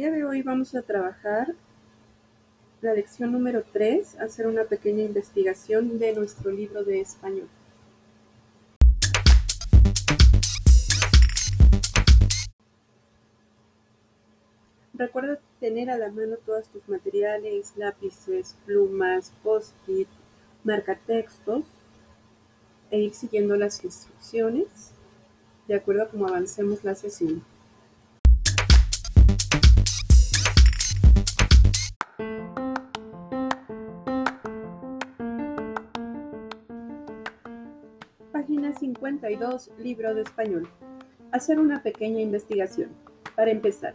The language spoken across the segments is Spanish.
día de hoy vamos a trabajar la lección número 3, hacer una pequeña investigación de nuestro libro de español. Recuerda tener a la mano todos tus materiales, lápices, plumas, post-it, marcatextos e ir siguiendo las instrucciones de acuerdo a cómo avancemos la sesión. 52, libro de español. Hacer una pequeña investigación. Para empezar,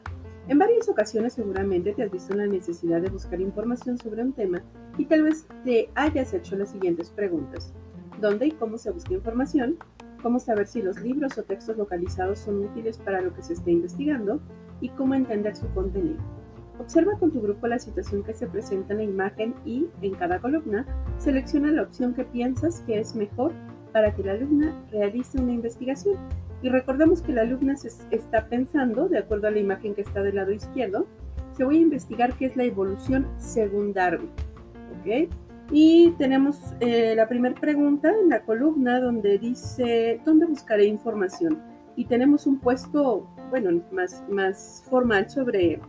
en varias ocasiones seguramente te has visto la necesidad de buscar información sobre un tema y tal vez te hayas hecho las siguientes preguntas. ¿Dónde y cómo se busca información? ¿Cómo saber si los libros o textos localizados son útiles para lo que se esté investigando? ¿Y cómo entender su contenido? Observa con tu grupo la situación que se presenta en la imagen y, en cada columna, selecciona la opción que piensas que es mejor para que la alumna realice una investigación. Y recordemos que la alumna se está pensando, de acuerdo a la imagen que está del lado izquierdo, se voy a investigar qué es la evolución según Darwin. Y tenemos eh, la primera pregunta en la columna donde dice, ¿dónde buscaré información? Y tenemos un puesto, bueno, más, más formal sobre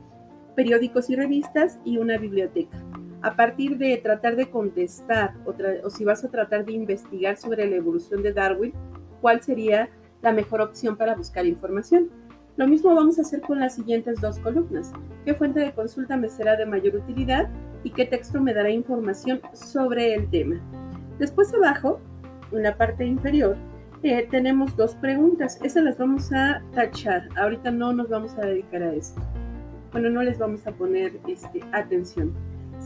periódicos y revistas y una biblioteca. A partir de tratar de contestar o, si vas a tratar de investigar sobre la evolución de Darwin, ¿cuál sería la mejor opción para buscar información. Lo mismo vamos a hacer con las siguientes dos columnas. ¿Qué fuente de consulta me será de mayor utilidad y qué texto me dará información sobre el tema? Después abajo, en la parte inferior, eh, tenemos dos preguntas. Esas las vamos a tachar. Ahorita no nos vamos a dedicar a esto. Bueno, no les vamos a poner este, atención.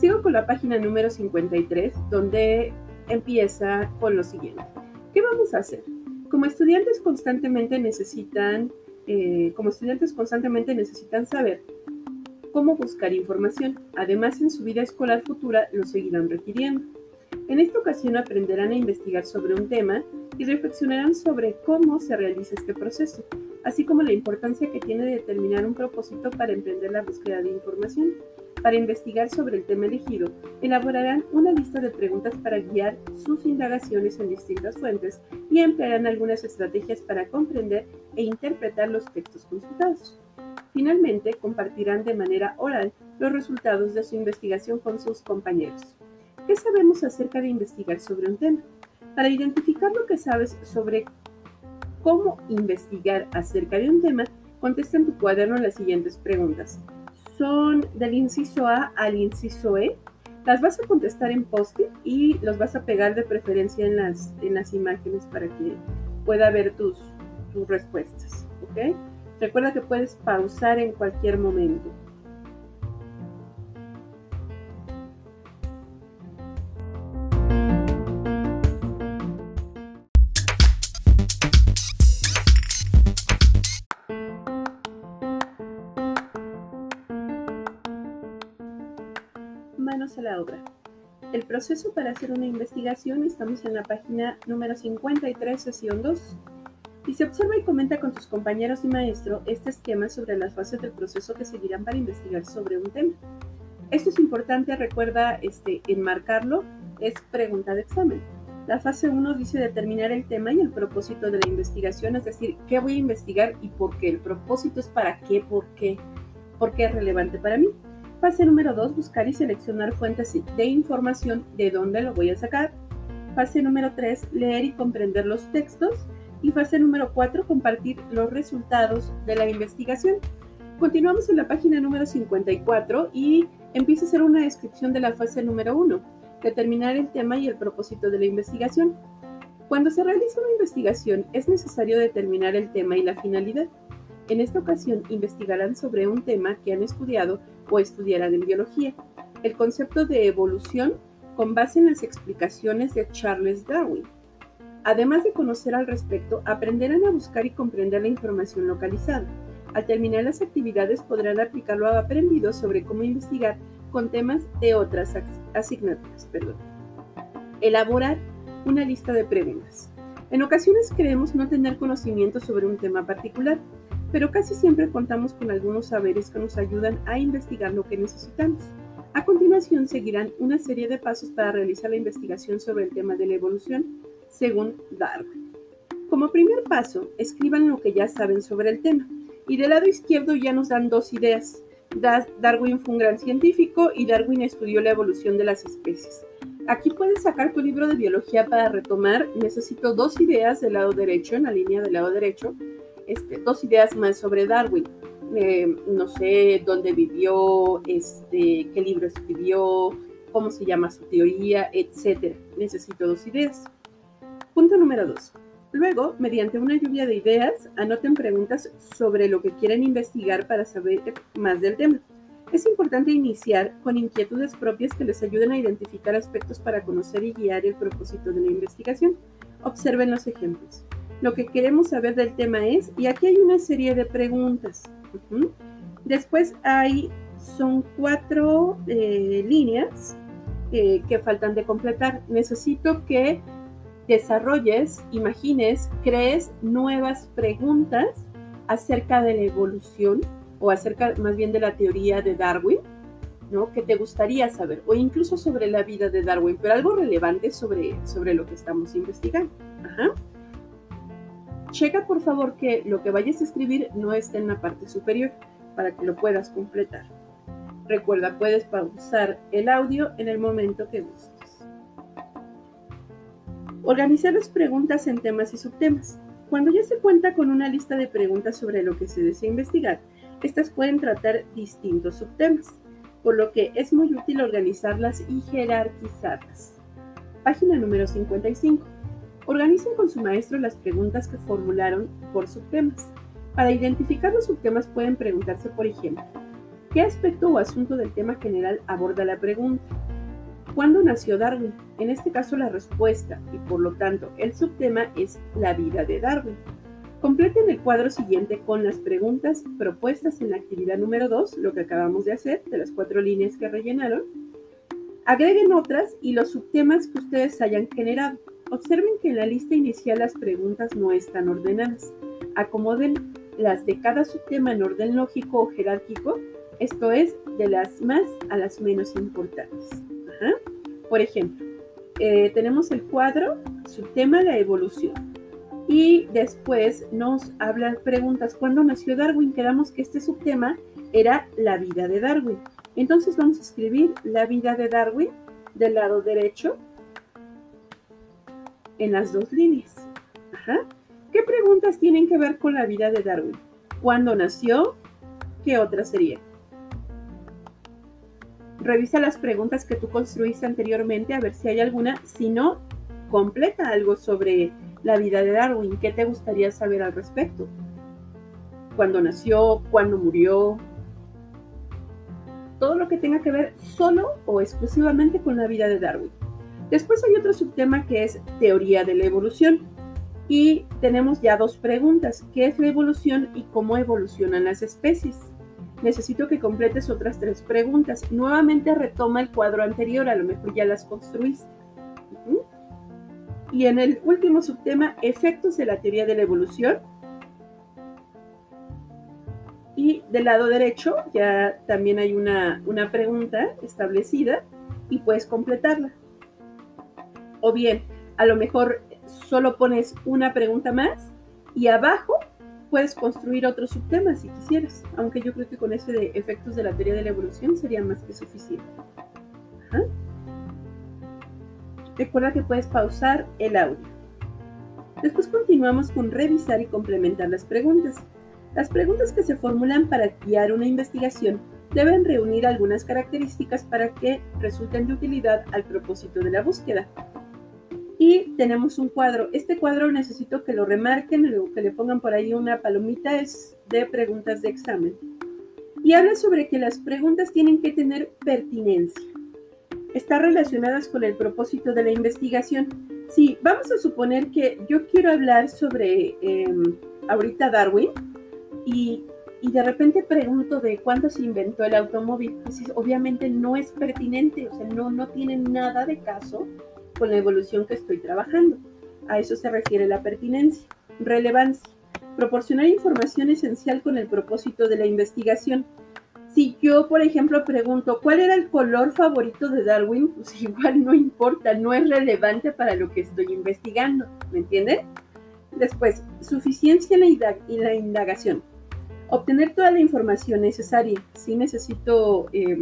Sigo con la página número 53, donde empieza con lo siguiente. ¿Qué vamos a hacer? como estudiantes constantemente necesitan, eh, como estudiantes constantemente necesitan saber cómo buscar información. Además, en su vida escolar futura lo seguirán requiriendo. En esta ocasión aprenderán a investigar sobre un tema y reflexionarán sobre cómo se realiza este proceso, así como la importancia que tiene determinar un propósito para emprender la búsqueda de información. Para investigar sobre el tema elegido, elaborarán una lista de preguntas para guiar sus indagaciones en distintas fuentes y emplearán algunas estrategias para comprender e interpretar los textos consultados. Finalmente, compartirán de manera oral los resultados de su investigación con sus compañeros. ¿Qué sabemos acerca de investigar sobre un tema? Para identificar lo que sabes sobre cómo investigar acerca de un tema, contesta en tu cuaderno las siguientes preguntas son del inciso A al inciso E. Las vas a contestar en post y los vas a pegar de preferencia en las, en las imágenes para que pueda ver tus, tus respuestas. Recuerda que puedes pausar en cualquier momento. El proceso para hacer una investigación, estamos en la página número 53, sesión 2. Y se observa y comenta con tus compañeros y maestro este esquema sobre las fases del proceso que seguirán para investigar sobre un tema. Esto es importante, recuerda este, enmarcarlo, es pregunta de examen. La fase 1 dice determinar el tema y el propósito de la investigación, es decir, qué voy a investigar y por qué. El propósito es para qué, por qué, por qué es relevante para mí. Fase número 2, buscar y seleccionar fuentes de información de dónde lo voy a sacar. Fase número 3, leer y comprender los textos. Y fase número 4, compartir los resultados de la investigación. Continuamos en la página número 54 y empieza a hacer una descripción de la fase número 1, determinar el tema y el propósito de la investigación. Cuando se realiza una investigación es necesario determinar el tema y la finalidad. En esta ocasión investigarán sobre un tema que han estudiado o estudiarán en biología, el concepto de evolución con base en las explicaciones de Charles Darwin. Además de conocer al respecto, aprenderán a buscar y comprender la información localizada. Al terminar las actividades podrán aplicar lo aprendido sobre cómo investigar con temas de otras asignaturas. Perdón. Elaborar una lista de preguntas. En ocasiones creemos no tener conocimiento sobre un tema particular, pero casi siempre contamos con algunos saberes que nos ayudan a investigar lo que necesitamos. A continuación seguirán una serie de pasos para realizar la investigación sobre el tema de la evolución, según Darwin. Como primer paso, escriban lo que ya saben sobre el tema. Y del lado izquierdo ya nos dan dos ideas. Darwin fue un gran científico y Darwin estudió la evolución de las especies. Aquí puedes sacar tu libro de biología para retomar. Necesito dos ideas del lado derecho, en la línea del lado derecho. Este, dos ideas más sobre Darwin. Eh, no sé dónde vivió, este, qué libro escribió, cómo se llama su teoría, etc. Necesito dos ideas. Punto número dos. Luego, mediante una lluvia de ideas, anoten preguntas sobre lo que quieren investigar para saber más del tema. Es importante iniciar con inquietudes propias que les ayuden a identificar aspectos para conocer y guiar el propósito de la investigación. Observen los ejemplos. Lo que queremos saber del tema es, y aquí hay una serie de preguntas. Después hay, son cuatro eh, líneas eh, que faltan de completar. Necesito que desarrolles, imagines, crees nuevas preguntas acerca de la evolución o acerca más bien de la teoría de Darwin, ¿no? Que te gustaría saber, o incluso sobre la vida de Darwin, pero algo relevante sobre, sobre lo que estamos investigando. Checa por favor que lo que vayas a escribir no esté en la parte superior para que lo puedas completar. Recuerda, puedes pausar el audio en el momento que gustes. Organizar las preguntas en temas y subtemas. Cuando ya se cuenta con una lista de preguntas sobre lo que se desea investigar, estas pueden tratar distintos subtemas, por lo que es muy útil organizarlas y jerarquizarlas. Página número 55. Organicen con su maestro las preguntas que formularon por subtemas. Para identificar los subtemas pueden preguntarse, por ejemplo, ¿qué aspecto o asunto del tema general aborda la pregunta? ¿Cuándo nació Darwin? En este caso la respuesta y por lo tanto el subtema es la vida de Darwin. Completen el cuadro siguiente con las preguntas propuestas en la actividad número 2, lo que acabamos de hacer, de las cuatro líneas que rellenaron. Agreguen otras y los subtemas que ustedes hayan generado. Observen que en la lista inicial las preguntas no están ordenadas. Acomoden las de cada subtema en orden lógico o jerárquico, esto es, de las más a las menos importantes. Por ejemplo, eh, tenemos el cuadro, subtema la evolución. Y después nos hablan preguntas, ¿cuándo nació Darwin? Quedamos que este subtema era la vida de Darwin. Entonces vamos a escribir la vida de Darwin del lado derecho en las dos líneas. ¿Qué preguntas tienen que ver con la vida de Darwin? ¿Cuándo nació? ¿Qué otra sería? Revisa las preguntas que tú construiste anteriormente a ver si hay alguna. Si no, completa algo sobre la vida de Darwin. ¿Qué te gustaría saber al respecto? ¿Cuándo nació? ¿Cuándo murió? Todo lo que tenga que ver solo o exclusivamente con la vida de Darwin. Después hay otro subtema que es teoría de la evolución. Y tenemos ya dos preguntas. ¿Qué es la evolución y cómo evolucionan las especies? necesito que completes otras tres preguntas. Nuevamente retoma el cuadro anterior, a lo mejor ya las construiste. Y en el último subtema, efectos de la teoría de la evolución. Y del lado derecho ya también hay una, una pregunta establecida y puedes completarla. O bien, a lo mejor solo pones una pregunta más y abajo puedes construir otros subtemas si quisieras, aunque yo creo que con ese de efectos de la teoría de la evolución sería más que suficiente. Recuerda que puedes pausar el audio. Después continuamos con revisar y complementar las preguntas. Las preguntas que se formulan para guiar una investigación deben reunir algunas características para que resulten de utilidad al propósito de la búsqueda. Y tenemos un cuadro. Este cuadro necesito que lo remarquen o que le pongan por ahí una palomita. Es de preguntas de examen. Y habla sobre que las preguntas tienen que tener pertinencia. Está relacionadas con el propósito de la investigación. Sí, vamos a suponer que yo quiero hablar sobre em, ahorita Darwin y, y, de repente pregunto de cuándo se inventó el automóvil. Pues obviamente no es pertinente, o sea, no, no tiene nada de caso con la evolución que estoy trabajando. A eso se refiere la pertinencia. Relevancia. proporcionar información esencial con el propósito de la investigación. Si yo, por ejemplo, pregunto cuál era el color favorito de Darwin, pues igual no importa, no es relevante para lo que estoy investigando, ¿me entienden? Después, suficiencia y la indagación. Obtener toda la información necesaria. Si necesito em,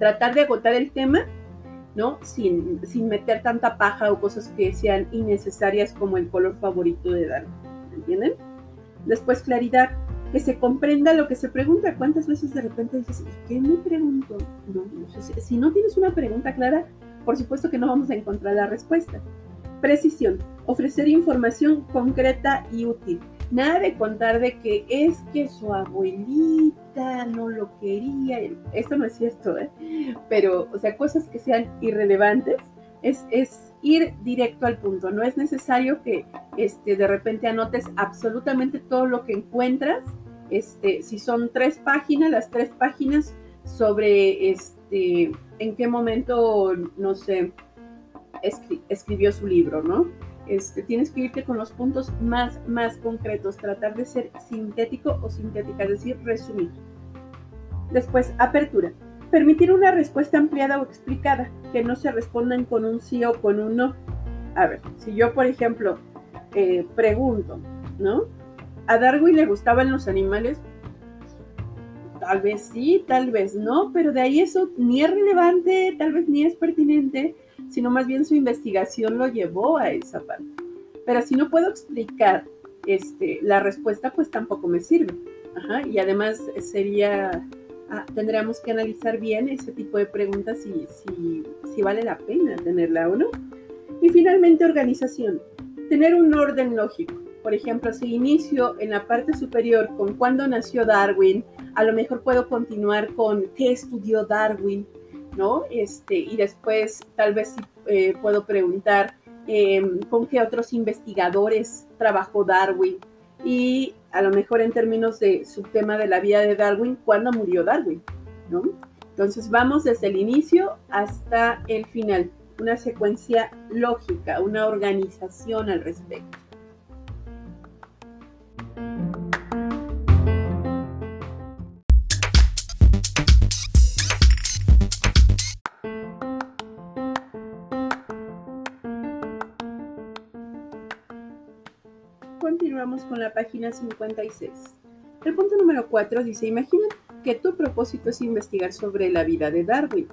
tratar de agotar el tema, ¿no? Sin, sin meter tanta paja o cosas que sean innecesarias como el color favorito de ¿me entienden? Después, claridad que se comprenda lo que se pregunta. ¿Cuántas veces de repente dices, qué me pregunto? Si no tienes una pregunta clara, por supuesto que no vamos a encontrar la respuesta. Precisión, ofrecer información concreta y útil. Nada de contar de que es que su abuelita no lo quería. Esto no es cierto, ¿eh? Pero, o sea, cosas que sean irrelevantes es, es, ir directo al punto. No es necesario que este, de repente anotes absolutamente todo lo que encuentras. Este, si son tres páginas, las tres páginas sobre este, en qué momento, no sé, escribió su libro, ¿no? Este, tienes que irte con los puntos más, más concretos, tratar de ser sintético o sintética, es decir, resumir. Después, apertura. Permitir una respuesta ampliada o explicada, que no se respondan con un sí o con un no. A ver, si yo, por ejemplo, eh, pregunto, ¿no? ¿A Darwin le gustaban los animales? Tal vez sí, tal vez no, pero de ahí eso ni es relevante, tal vez ni es pertinente, sino más bien su investigación lo llevó a esa parte. Pero si no puedo explicar este, la respuesta, pues tampoco me sirve. y además sería Ah, tendríamos que analizar bien ese tipo de preguntas si, si, si vale la pena tenerla o no. Y finalmente, organización. Tener un orden lógico. Por ejemplo, si inicio en la parte superior con cuándo nació Darwin, a lo mejor puedo continuar con qué estudió Darwin, ¿no? Este, y después tal vez eh, puedo preguntar em, con qué otros investigadores trabajó Darwin. Y a lo mejor en términos de subtema de la vida de Darwin, ¿cuándo murió Darwin? ¿No? Entonces vamos desde el inicio hasta el final, una secuencia lógica, una organización al respecto. Con la página 56. El punto número 4 dice, imagina que tu propósito es investigar sobre la vida de Darwin.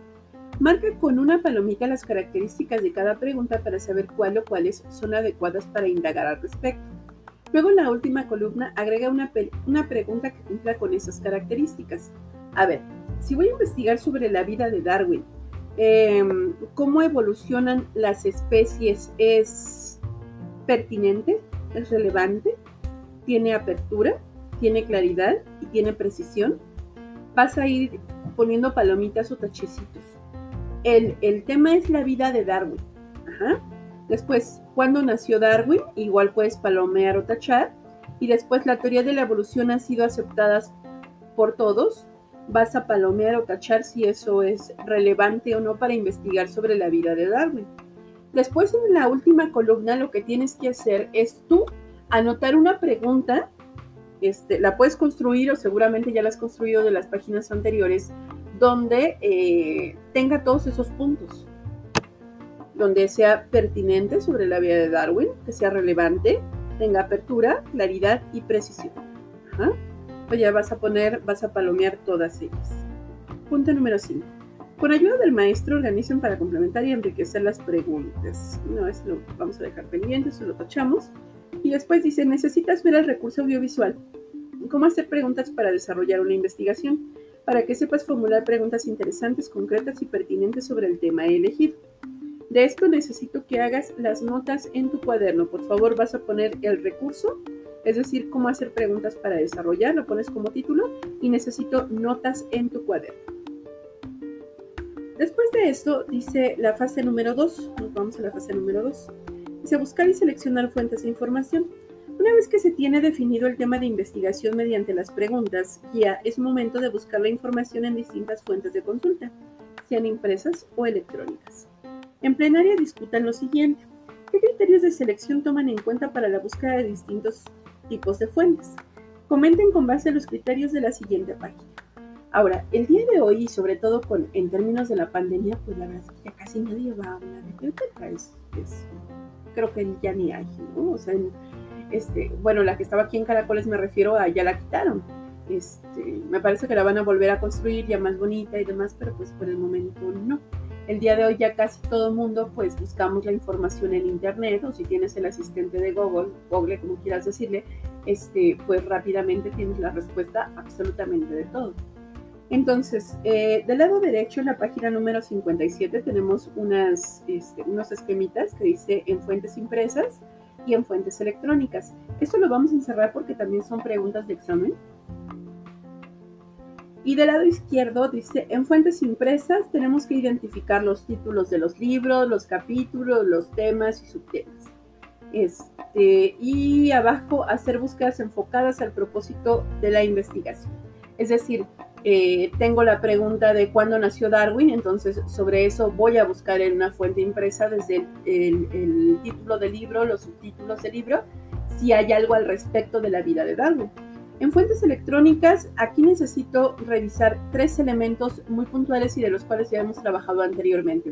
Marca con una palomita las características de cada pregunta para saber cuál o cuáles son adecuadas para indagar al respecto. Luego en la última columna agrega una, una pregunta que cumpla con esas características. A ver, si voy a investigar sobre la vida de Darwin, em, ¿cómo evolucionan las especies? ¿Es pertinente? es relevante, tiene apertura, tiene claridad y tiene precisión, vas a ir poniendo palomitas o tachecitos. El, el tema es la vida de Darwin. Después, ¿cuándo nació Darwin? Igual puedes palomear o tachar. Y después, la teoría de la evolución ha sido aceptada por todos. Vas a palomear o tachar si eso es relevante o no para investigar sobre la vida de Darwin. Después en la última columna lo que tienes que hacer es tú anotar una pregunta, este, la puedes construir o seguramente ya la has construido de las páginas anteriores, donde eh, tenga todos esos puntos, donde sea pertinente sobre la vida de Darwin, que sea relevante, tenga apertura, claridad y precisión. Pues ya vas a poner, vas a palomear todas ellas. Punto número 5. Con ayuda del maestro organizan para complementar y enriquecer las preguntas. No, eso lo vamos a dejar pendiente, eso lo tachamos. Y después dice, necesitas ver el recurso audiovisual. ¿Cómo hacer preguntas para desarrollar una investigación? Para que sepas formular preguntas interesantes, concretas y pertinentes sobre el tema a elegir. De esto necesito que hagas las notas en tu cuaderno. Por favor, vas a poner el recurso, es decir, cómo hacer preguntas para desarrollar, lo pones como título y necesito notas en tu cuaderno. Después de esto, dice la fase número 2. Nos vamos a la fase número 2. Dice buscar y seleccionar fuentes de información. Una vez que se tiene definido el tema de investigación mediante las preguntas, ya es momento de buscar la información en distintas fuentes de consulta, sean impresas o electrónicas. En plenaria discutan lo siguiente. ¿Qué criterios de selección toman en cuenta para la búsqueda de distintos tipos de fuentes. Comenten con base a los criterios de la siguiente página. Ahora, el día de hoy, sobre todo con, en términos de la pandemia, pues la verdad es que ya casi nadie va a una biblioteca. Es, creo que ya ni hay, ¿no? O sea, este, bueno, la que estaba aquí en Caracoles me refiero a ya la quitaron. Este, me parece que la van a volver a construir ya más bonita y demás, pero pues por el momento no. El día de hoy ya casi todo el mundo pues buscamos la información en internet o si tienes el asistente de Google, Google como quieras decirle, este, pues rápidamente tienes la respuesta absolutamente de todo. Entonces, eh, del lado derecho, en la página número 57, tenemos unas, este, unos esquemitas que dice en fuentes impresas y en fuentes electrónicas. Esto lo vamos a encerrar porque también son preguntas de examen. Y del lado izquierdo dice, en fuentes impresas tenemos que identificar los títulos de los libros, los capítulos, los temas y subtemas. Este, y abajo hacer búsquedas enfocadas al propósito de la investigación. Es decir, eh, tengo la pregunta de cuándo nació Darwin, entonces sobre eso voy a buscar en una fuente impresa desde el, el título del libro, los subtítulos del libro, si hay algo al respecto de la vida de Darwin. En fuentes electrónicas, aquí necesito revisar tres elementos muy puntuales y de los cuales ya hemos trabajado anteriormente.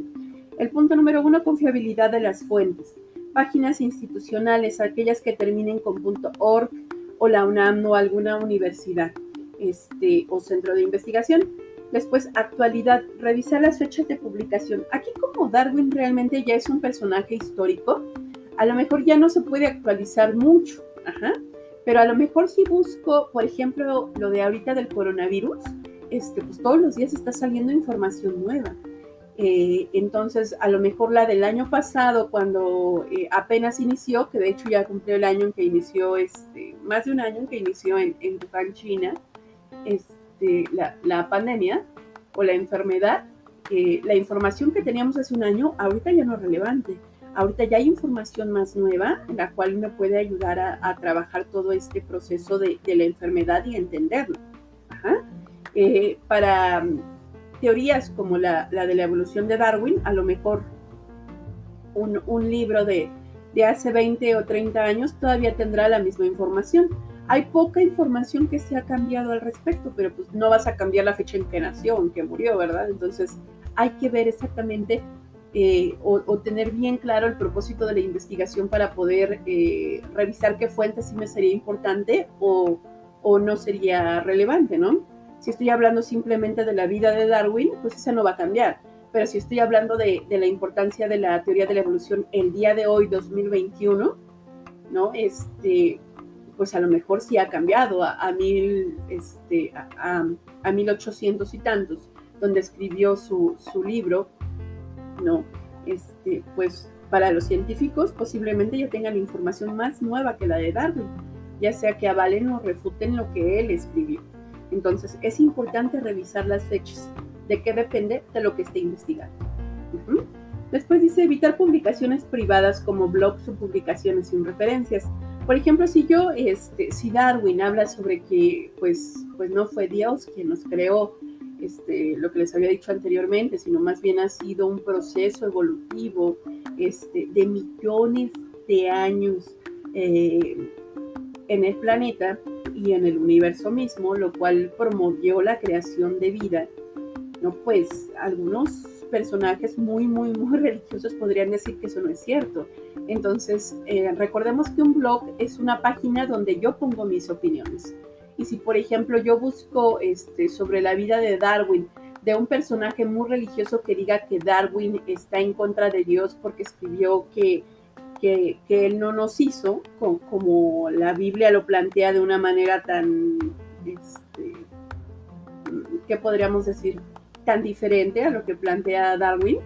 El punto número uno, confiabilidad de las fuentes. Páginas institucionales, aquellas que terminen con .org o la UNAM o alguna universidad este, o centro de investigación. Después, actualidad, revisar las fechas de publicación. Aquí como Darwin realmente ya es un personaje histórico, a lo mejor ya no se puede actualizar mucho. Ajá. Pero a lo mejor si busco, por ejemplo, lo de ahorita del coronavirus, este, pues todos los días está saliendo información nueva. Eh, entonces, a lo mejor la del año pasado, cuando eh, apenas inició, que de hecho ya cumplió el año en que inició, este, más de un año en que inició en, en Wuhan, China, este, la, la, pandemia o la enfermedad, eh, la información que teníamos hace un año, ahorita ya no es relevante Ahorita ya hay información más nueva la cual me puede ayudar a, trabajar todo este proceso de, la enfermedad y entenderlo. Eh, para mm, teorías como la, de la evolución de Darwin, a lo mejor un, libro de, hace 20 o 30 años todavía tendrá la misma información. Hay poca información que se ha cambiado al respecto, pero pues no vas a cambiar la fecha en que nació, en que murió, ¿verdad? Entonces hay que ver exactamente eh, o, tener bien claro el propósito de la investigación para poder eh, revisar qué fuente sí me sería importante o, no sería relevante, ¿no? Si estoy hablando simplemente de la vida de Darwin, pues esa no va a cambiar. Pero si estoy hablando de, la importancia de la teoría de la evolución el día de hoy, 2021, ¿no? Este, pues a lo mejor sí ha cambiado a, mil, este, a, a, 1800 y tantos, donde escribió su, su libro no, este, pues para los científicos posiblemente ya tengan información más nueva que la de Darwin, ya sea que avalen o refuten lo que él escribió. Entonces es importante revisar las fechas, de qué depende de lo que esté investigando. Después dice evitar publicaciones privadas como blogs o publicaciones sin referencias. Por ejemplo, si yo, este, si Darwin habla sobre que pues, pues no fue Dios quien nos creó este, lo que les había dicho anteriormente, sino más bien ha sido un proceso evolutivo este, de millones de años eh, en el planeta y en el universo mismo, lo cual promovió la creación de vida. No, pues algunos personajes muy, muy, muy religiosos podrían decir que eso no es cierto. Entonces, eh, recordemos que un blog es una página donde yo pongo mis opiniones. Y si, por ejemplo, yo busco este, sobre la vida de Darwin, de un personaje muy religioso que diga que Darwin está en contra de Dios porque escribió que, que, él no nos hizo, como, la Biblia lo plantea de una manera tan, este, ¿qué podríamos decir? Tan diferente a lo que plantea Darwin,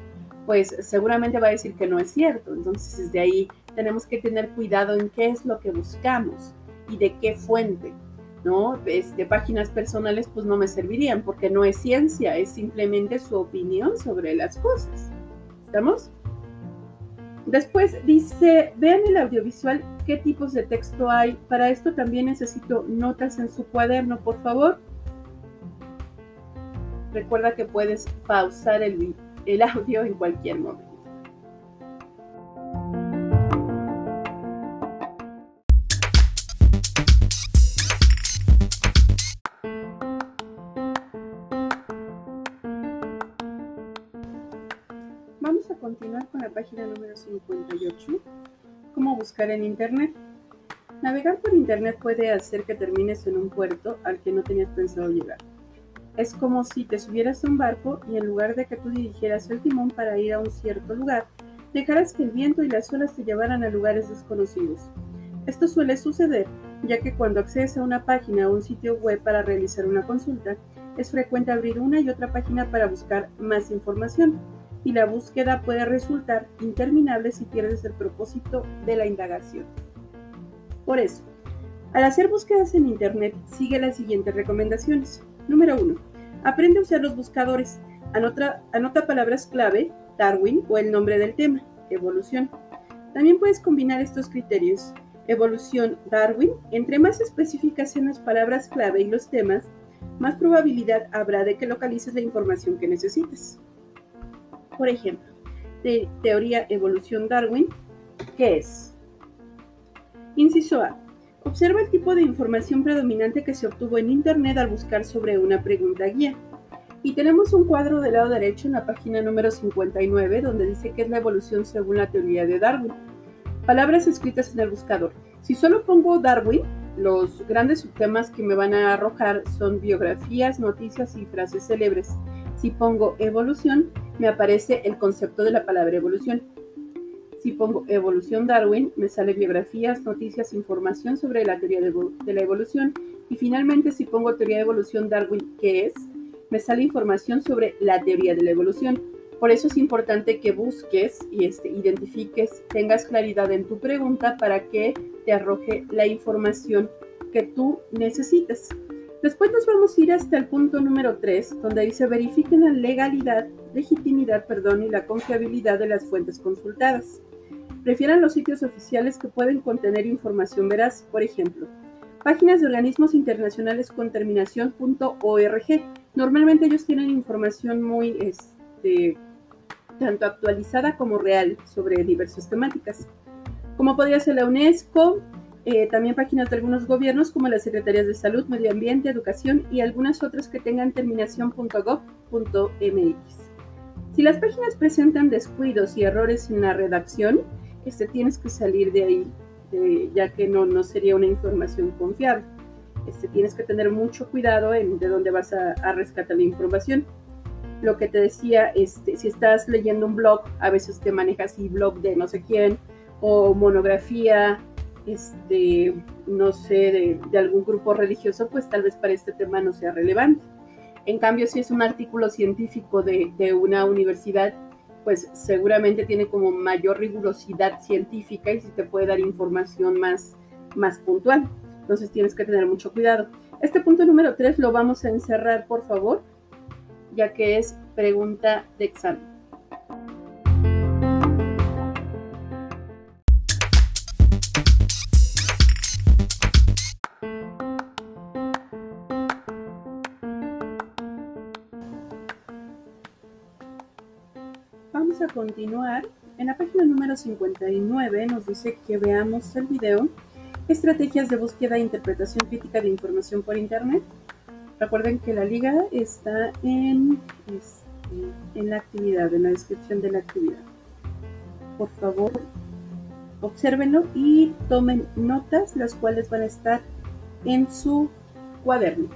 pues seguramente va a decir que no es cierto. Entonces, desde ahí tenemos que tener cuidado en qué es lo que buscamos y de qué fuente. ¿no? Este, páginas personales pues no me servirían porque no es ciencia, es simplemente su opinión sobre las cosas. ¿Estamos? Después dice, vean el audiovisual qué tipos de texto hay. Para esto también necesito notas en su cuaderno, por favor. Recuerda que puedes pausar el, audio en cualquier momento. Vamos a continuar con la página número 58, cómo buscar en Internet. Navegar por Internet puede hacer que termines en un puerto al que no tenías pensado llegar. Es como si te subieras a un barco y en lugar de que tú dirigieras el timón para ir a un cierto lugar, dejaras que el viento y las olas te llevaran a lugares desconocidos. Esto suele suceder ya que cuando accedes a una página o un sitio web para realizar una consulta, es frecuente abrir una y otra página para buscar más información y la búsqueda puede resultar interminable si pierdes el propósito de la indagación. Por eso, al hacer búsquedas en Internet, sigue las siguientes recomendaciones. Número 1. Aprende a usar los buscadores. Anota, palabras clave, Darwin o el nombre del tema, evolución. También puedes combinar estos criterios. Evolución Darwin, entre más específicas sean las palabras clave y los temas, más probabilidad habrá de que localices la información que necesites. Por ejemplo, de teoría evolución Darwin, ¿qué es? Inciso A. Observa el tipo de información predominante que se obtuvo en Internet al buscar sobre una pregunta guía. Y tenemos un cuadro del lado derecho en la página número 59 donde dice que es la evolución según la teoría de Darwin. Palabras escritas en el buscador. Si solo pongo Darwin, los grandes subtemas que me van a arrojar son biografías, noticias y frases célebres. Si pongo evolución, me aparece el concepto de la palabra evolución. Pongo evolución Darwin, me sale biografías, noticias, información sobre la teoría de, la evolución. Y finalmente, si pongo teoría de evolución Darwin, ¿qué es? Me sale información sobre la teoría de la evolución. Por eso es importante que busques y este, identifiques, tengas claridad en tu pregunta para que te arroje la información que tú necesites. Después nos vamos a ir hasta el punto número 3, donde dice verifiquen la legalidad, legitimidad, perdón, y la confiabilidad de las fuentes consultadas. Prefieran los sitios oficiales que pueden contener información veraz, por ejemplo, páginas de organismos internacionales con terminación .org. Normalmente ellos tienen información muy este, tanto actualizada como real sobre diversas temáticas, como podría ser la UNESCO, eh, también páginas de algunos gobiernos como las Secretarías de Salud, Medio Ambiente, Educación y algunas otras que tengan terminación .gov.mx. Si las páginas presentan descuidos y errores en la redacción, este, tienes que salir de ahí, ya que no, no sería una información confiable. Este, tienes que tener mucho cuidado en de dónde vas a, a rescatar la información lo que te decía, este, si estás leyendo un blog, a veces te manejas así blog de no sé quién, o monografía, este, no sé, de, algún grupo religioso, pues tal vez para este tema no sea relevante. En cambio, si es un artículo científico de, de una universidad, pues seguramente tiene como mayor rigurosidad científica y si te puede dar información más, más puntual. Entonces tienes que tener mucho cuidado. Este punto número 3 lo vamos a encerrar, por favor ya que es pregunta de examen. A continuar. En la página número 59 nos dice que veamos el video Estrategias de búsqueda e interpretación crítica de información por Internet Recuerden que la liga está en, este, en la actividad, en la descripción de la actividad. Por favor, observenlo y tomen notas, las cuales van a estar en su cuaderno.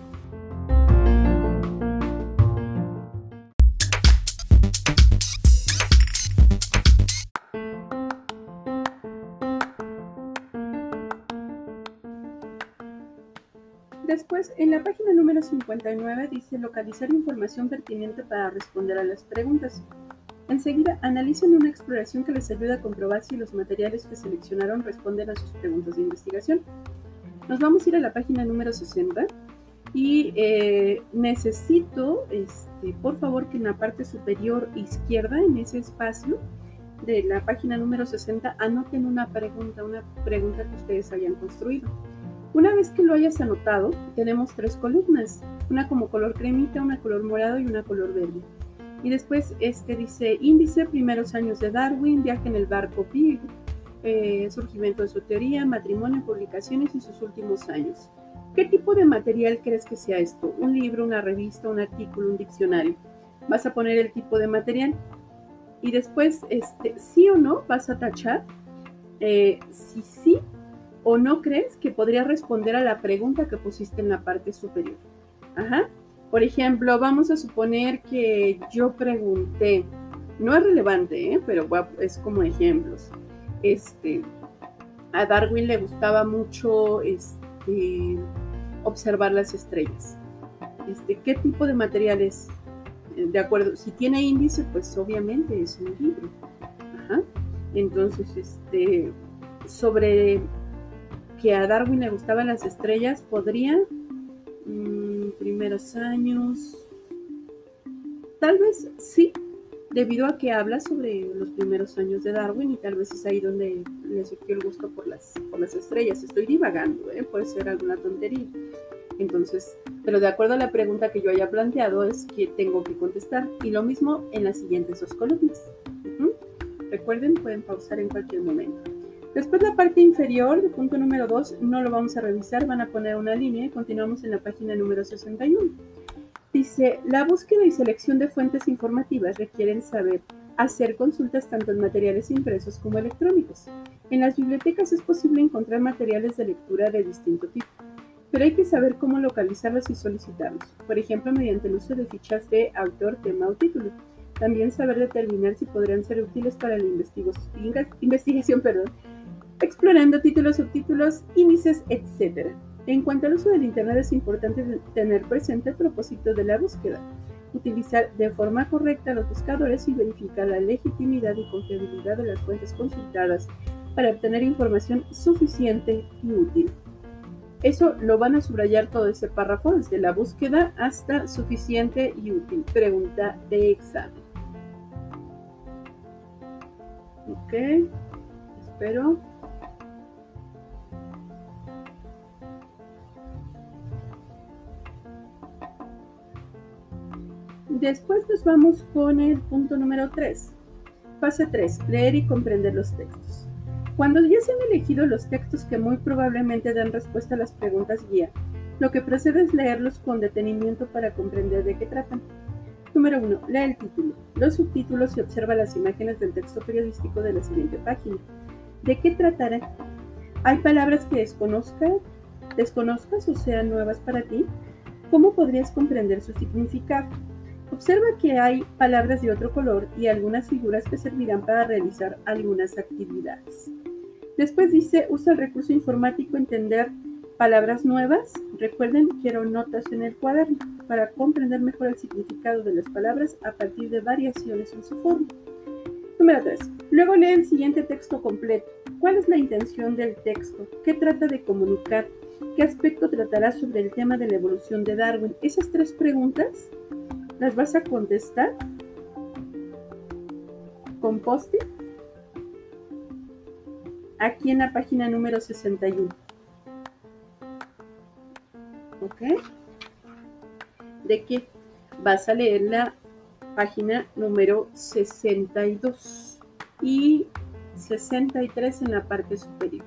Después, en la página número 59 dice localizar información pertinente para responder a las preguntas. Enseguida, analicen una exploración que les ayude a comprobar si los materiales que seleccionaron responden a sus preguntas de investigación. Nos vamos a ir a la página número 60 y eh, necesito, este, por favor, que en la parte superior izquierda, en ese espacio de la página número 60, anoten una pregunta, una pregunta que ustedes hayan construido. Una vez que lo hayas anotado, tenemos tres columnas, una como color cremita, una color morado y una color verde. Y después este dice índice, primeros años de Darwin, viaje en el barco Pig, eh, surgimiento de su teoría, matrimonio, publicaciones y sus últimos años. ¿Qué tipo de material crees que sea esto? ¿Un libro, una revista, un artículo, un diccionario? Vas a poner el tipo de material. y después, este, sí o no, vas a tachar eh, si sí o no crees que podría responder a la pregunta que pusiste en la parte superior. Ajá. Por ejemplo, vamos a suponer que yo pregunté, no es relevante, ¿eh? pero es como ejemplos. Este, a Darwin le gustaba mucho este, observar las estrellas. Este, ¿Qué tipo de materiales? Eh, de acuerdo, si tiene índice, pues obviamente es un libro. Ajá. Entonces, este, sobre que a Darwin le gustaban las estrellas, podría, mm, primeros años, tal vez sí, debido a que habla sobre los primeros años de Darwin y tal vez es ahí donde le surgió el gusto por las, por las estrellas. Estoy divagando, ¿eh? puede ser alguna tontería. Entonces, pero de acuerdo a la pregunta que yo haya planteado es que tengo que contestar. Y lo mismo en las siguientes dos columnas. Recuerden, pueden pausar en cualquier momento. Después la parte inferior, de punto número 2, no lo vamos a revisar, van a poner una línea y continuamos en la página número 61. Dice, la búsqueda y selección de fuentes informativas requieren saber hacer consultas tanto en materiales impresos como electrónicos. En las bibliotecas es posible encontrar materiales de lectura de distinto tipo, pero hay que saber cómo localizarlos y solicitarlos, por ejemplo mediante el uso de fichas de autor, tema o título. También saber determinar si podrían ser útiles para la investigación, perdón, explorando títulos, subtítulos, índices, etc. En cuanto al uso del Internet es importante tener presente el propósito de la búsqueda, utilizar de forma correcta los buscadores y verificar la legitimidad y confiabilidad de las fuentes consultadas para obtener información suficiente y útil. Eso lo van a subrayar todo ese párrafo, desde la búsqueda hasta suficiente y útil. Pregunta de examen. Ok, espero. Después nos vamos con el punto número 3. Fase 3. Leer y comprender los textos. Cuando ya se han elegido los textos que muy probablemente dan respuesta a las preguntas guía, lo que procede es leerlos con detenimiento para comprender de qué tratan. Número 1. Lee el título, los subtítulos y observa las imágenes del texto periodístico de la siguiente página. ¿De qué tratará? ¿Hay palabras que desconozcas, desconozcas o sean nuevas para ti? ¿Cómo podrías comprender su significado? Observa que hay palabras de otro color y algunas figuras que servirán para realizar algunas actividades. Después dice, usa el recurso informático entender palabras nuevas. Recuerden, quiero notas en el cuaderno para comprender mejor el significado de las palabras a partir de variaciones en su forma. Número 3. Luego lee el siguiente texto completo. ¿Cuál es la intención del texto? ¿Qué trata de comunicar? ¿Qué aspecto tratará sobre el tema de la evolución de Darwin? Esas tres preguntas las vas a contestar con post aquí en la página número 61. ¿Ok? De que vas a leer la página número 62 y 63 en la parte superior.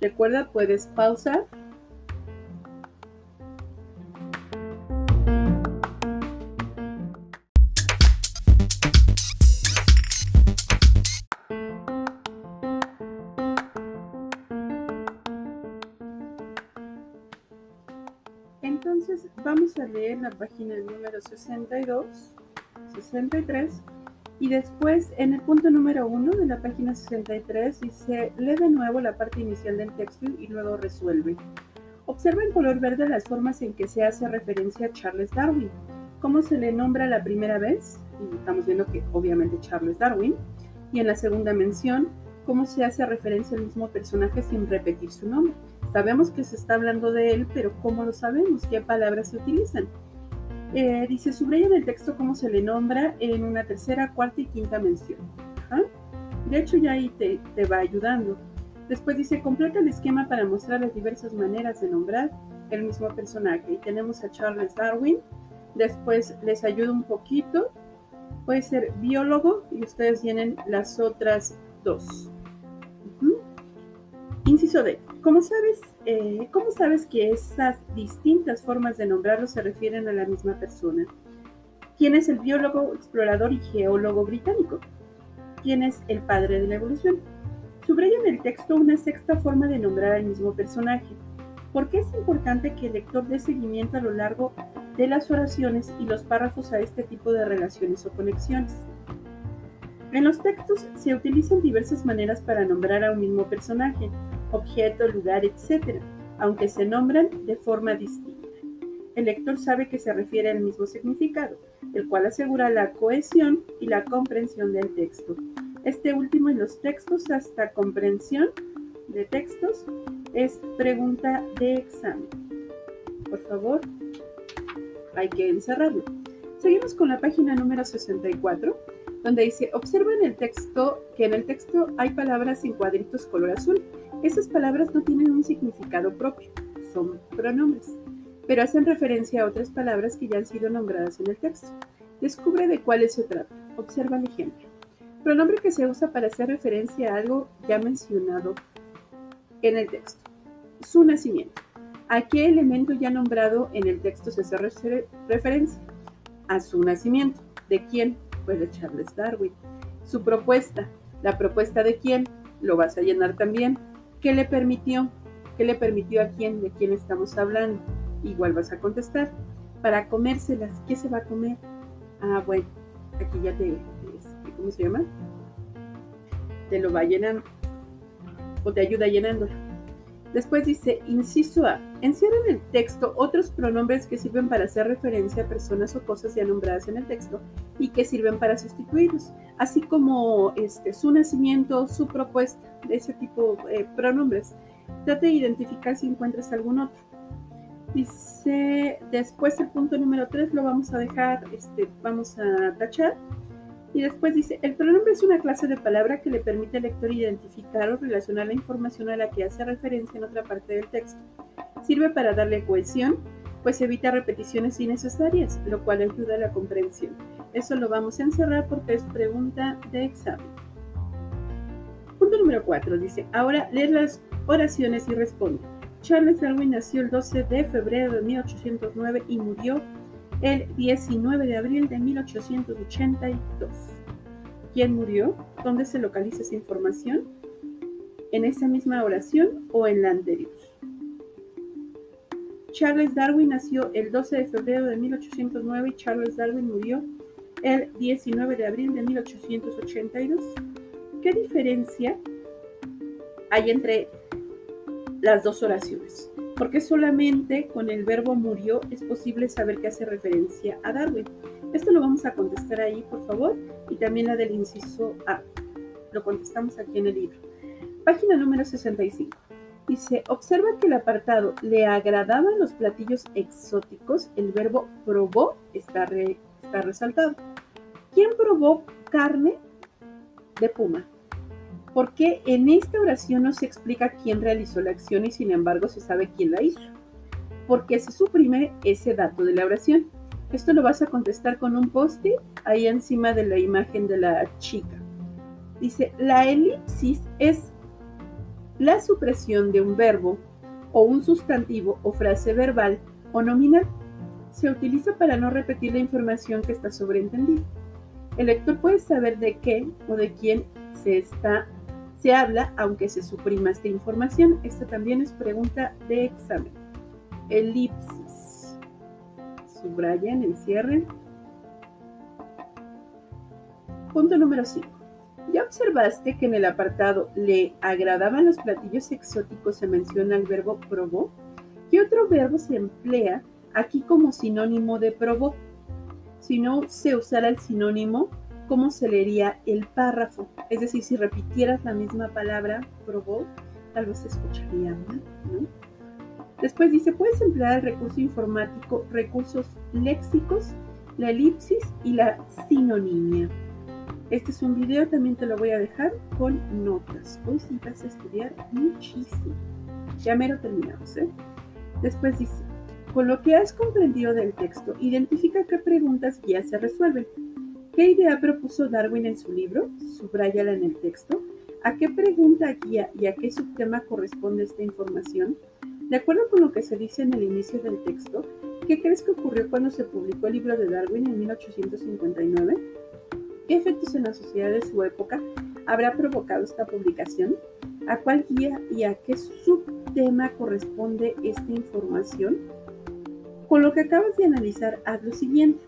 Recuerda, puedes pausar 62, 63 y después en el punto número 1 de la página 63 dice lee de nuevo la parte inicial del texto y luego resuelve. Observa en color verde las formas en que se hace referencia a Charles Darwin. ¿Cómo se le nombra la primera vez? Y estamos viendo que obviamente Charles Darwin. Y en la segunda mención, cómo se hace referencia al mismo personaje sin repetir su nombre. Sabemos que se está hablando de él, pero ¿cómo lo sabemos? ¿Qué palabras se utilizan? Eh, dice, subraya en el texto cómo se le nombra en una tercera, cuarta y quinta mención. De hecho, ya ahí te, va ayudando. Después dice, completa el esquema para mostrar las diversas maneras de nombrar el mismo personaje. Y tenemos a Charles Darwin. Después les ayuda un poquito. Puede ser biólogo y ustedes tienen las otras dos. Inciso D. ¿Cómo sabes, eh, ¿Cómo sabes que esas distintas formas de nombrarlo se refieren a la misma persona? ¿Quién es el biólogo, explorador y geólogo británico? ¿Quién es el padre de la evolución? Subraya en el texto una sexta forma de nombrar al mismo personaje. ¿Por qué es importante que el lector dé seguimiento a lo largo de las oraciones y los párrafos a este tipo de relaciones o conexiones? En los textos se utilizan diversas maneras para nombrar a un mismo personaje, objeto, lugar, etc., aunque se nombran de forma distinta. El lector sabe que se refiere al mismo significado, el cual asegura la cohesión y la comprensión del texto. Este último en los textos hasta comprensión de textos es pregunta de examen. Por favor, hay que encerrarlo. Seguimos con la página número 64 donde dice, observa en el texto que en el texto hay palabras en cuadritos color azul. Esas palabras no tienen un significado propio, son pronombres, pero hacen referencia a otras palabras que ya han sido nombradas en el texto. Descubre de cuáles se trata. Observa el ejemplo. Pronombre que se usa para hacer referencia a algo ya mencionado en el texto. Su nacimiento. ¿A qué elemento ya nombrado en el texto se hace referencia? A su nacimiento. ¿De quién? pues de Charles Darwin. Su propuesta, la propuesta de quién, lo vas a llenar también. ¿Qué le permitió? ¿Qué le permitió a quién? ¿De quién estamos hablando? Igual vas a contestar. Para comérselas, ¿qué se va a comer? Ah, bueno, aquí ya te, este, ¿cómo se llama? Te lo va llenando o te ayuda llenándola. Después dice, inciso A, encierra en el texto otros pronombres que sirven para hacer referencia a personas o cosas ya nombradas en el texto y que sirven para sustituirlos, así como este, su nacimiento, su propuesta, de ese tipo de eh, pronombres. Trate de identificar si encuentras algún otro. Dice, después el punto número 3 lo vamos a dejar, este, vamos a tachar y después dice, el pronombre es una clase de palabra que le permite al lector identificar o relacionar la información a la que hace referencia en otra parte del texto. Sirve para darle cohesión, pues evita repeticiones innecesarias, lo cual ayuda a la comprensión. Eso lo vamos a encerrar porque es pregunta de examen. Punto número 4 dice, ahora lee las oraciones y responde. Charles Darwin nació el 12 de febrero de 1809 y murió el 19 de abril de 1882. ¿Quién murió? ¿Dónde se localiza esa información? ¿En esa misma oración o en la anterior? Charles Darwin nació el 12 de febrero de 1809 y Charles Darwin murió el 19 de abril de 1882. ¿Qué diferencia hay entre las dos oraciones? porque solamente con el verbo murió es posible saber que hace referencia a Darwin. Esto lo vamos a contestar ahí, por favor, y también la del inciso A. Lo contestamos aquí en el libro. Página número 65. Dice, observa que el apartado le agradaban los platillos exóticos, el verbo probó está, está resaltado. ¿Quién probó carne de puma? porque en esta oración no se explica quién realizó la acción y sin embargo se sabe quién la hizo. Porque se suprime ese dato de la oración. Esto lo vas a contestar con un poste ahí encima de la imagen de la chica. Dice, la elipsis es la supresión de un verbo o un sustantivo o frase verbal o nominal. Se utiliza para no repetir la información que está sobreentendida. El lector puede saber de qué o de quién se está se habla aunque se suprima esta información. Esta también es pregunta de examen. Elipsis. Subrayen, encierren. Punto número 5. Ya observaste que en el apartado le agradaban los platillos exóticos se menciona el verbo probó. ¿Qué otro verbo se emplea aquí como sinónimo de probó? Si no se usara el sinónimo cómo se leería el párrafo. Es decir, si repitieras la misma palabra, probó, tal vez se escucharía mal. Después dice, puedes emplear el recurso informático, recursos léxicos, la elipsis y la sinonimia. Este es un video, también te lo voy a dejar con notas. Hoy sí vas a estudiar muchísimo. Ya mero terminamos, ¿eh? Después dice, con lo que has comprendido del texto, identifica qué preguntas ya se resuelven. ¿Qué idea propuso Darwin en su libro? Subrayala en el texto. ¿A qué pregunta guía y a qué subtema corresponde esta información? De acuerdo con lo que se dice en el inicio del texto, ¿Qué crees que ocurrió cuando se publicó el libro de Darwin en 1859? ¿Qué efectos en la sociedad de su época habrá provocado esta publicación? ¿A cuál guía y a qué subtema corresponde esta información? Con lo que acabas de analizar, haz lo siguiente.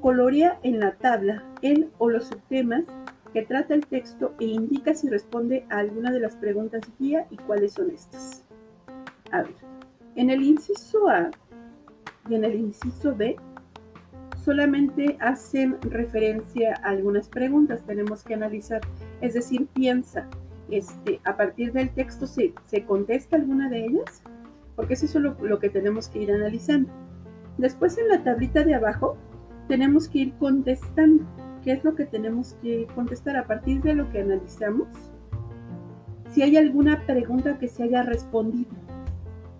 Colorea en la tabla el o los subtemas que trata el texto e indica si responde a alguna de las preguntas guía y cuáles son estas. A ver, en el inciso A y en el inciso B solamente hacen referencia a algunas preguntas, tenemos que analizar, es decir, piensa, este, a partir del texto se, se contesta alguna de ellas, porque eso es lo, lo que tenemos que ir analizando. Después en la tablita de abajo tenemos que ir contestando qué es lo que tenemos que contestar a partir de lo que analizamos. Si hay alguna pregunta que se haya respondido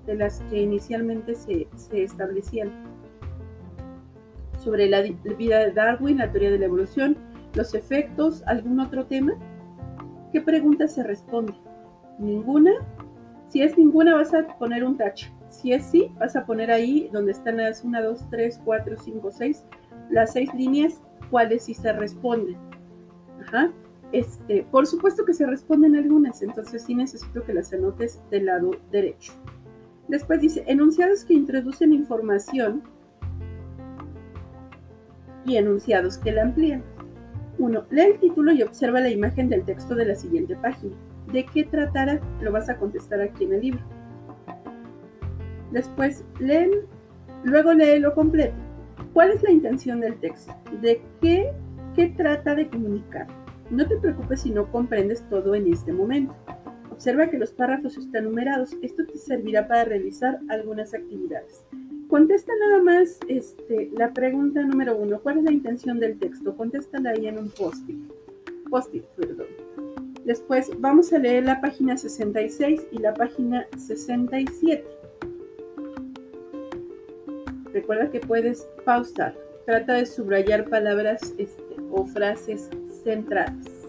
de las que inicialmente se, establecían sobre la vida de Darwin, la teoría de la evolución, los efectos, algún otro tema, ¿qué pregunta se responde? Ninguna. Si es ninguna, vas a poner un touch. Si es sí, vas a poner ahí donde están las 1, 2, 3, 4, 5, 6, las seis líneas cuáles sí se responden. Este, por supuesto que se responden algunas, entonces sí necesito que las anotes del lado derecho. Después dice, enunciados que introducen información y enunciados que la amplían. Uno, Lee el título y observa la imagen del texto de la siguiente página. ¿De qué tratará? Lo vas a contestar aquí en el libro. Después, leen, luego lee lo completo. ¿Cuál es la intención del texto? ¿De qué, qué trata de comunicar? No te preocupes si no comprendes todo en este momento. Observa que los párrafos están numerados. Esto te servirá para realizar algunas actividades. Contesta nada más este, la pregunta número uno. ¿Cuál es la intención del texto? Contéstala ahí en un post-it. Post-it, perdón. Después vamos a leer la página 66 y la página 67. Recuerda que puedes pausar. Trata de subrayar palabras este, o frases centrales.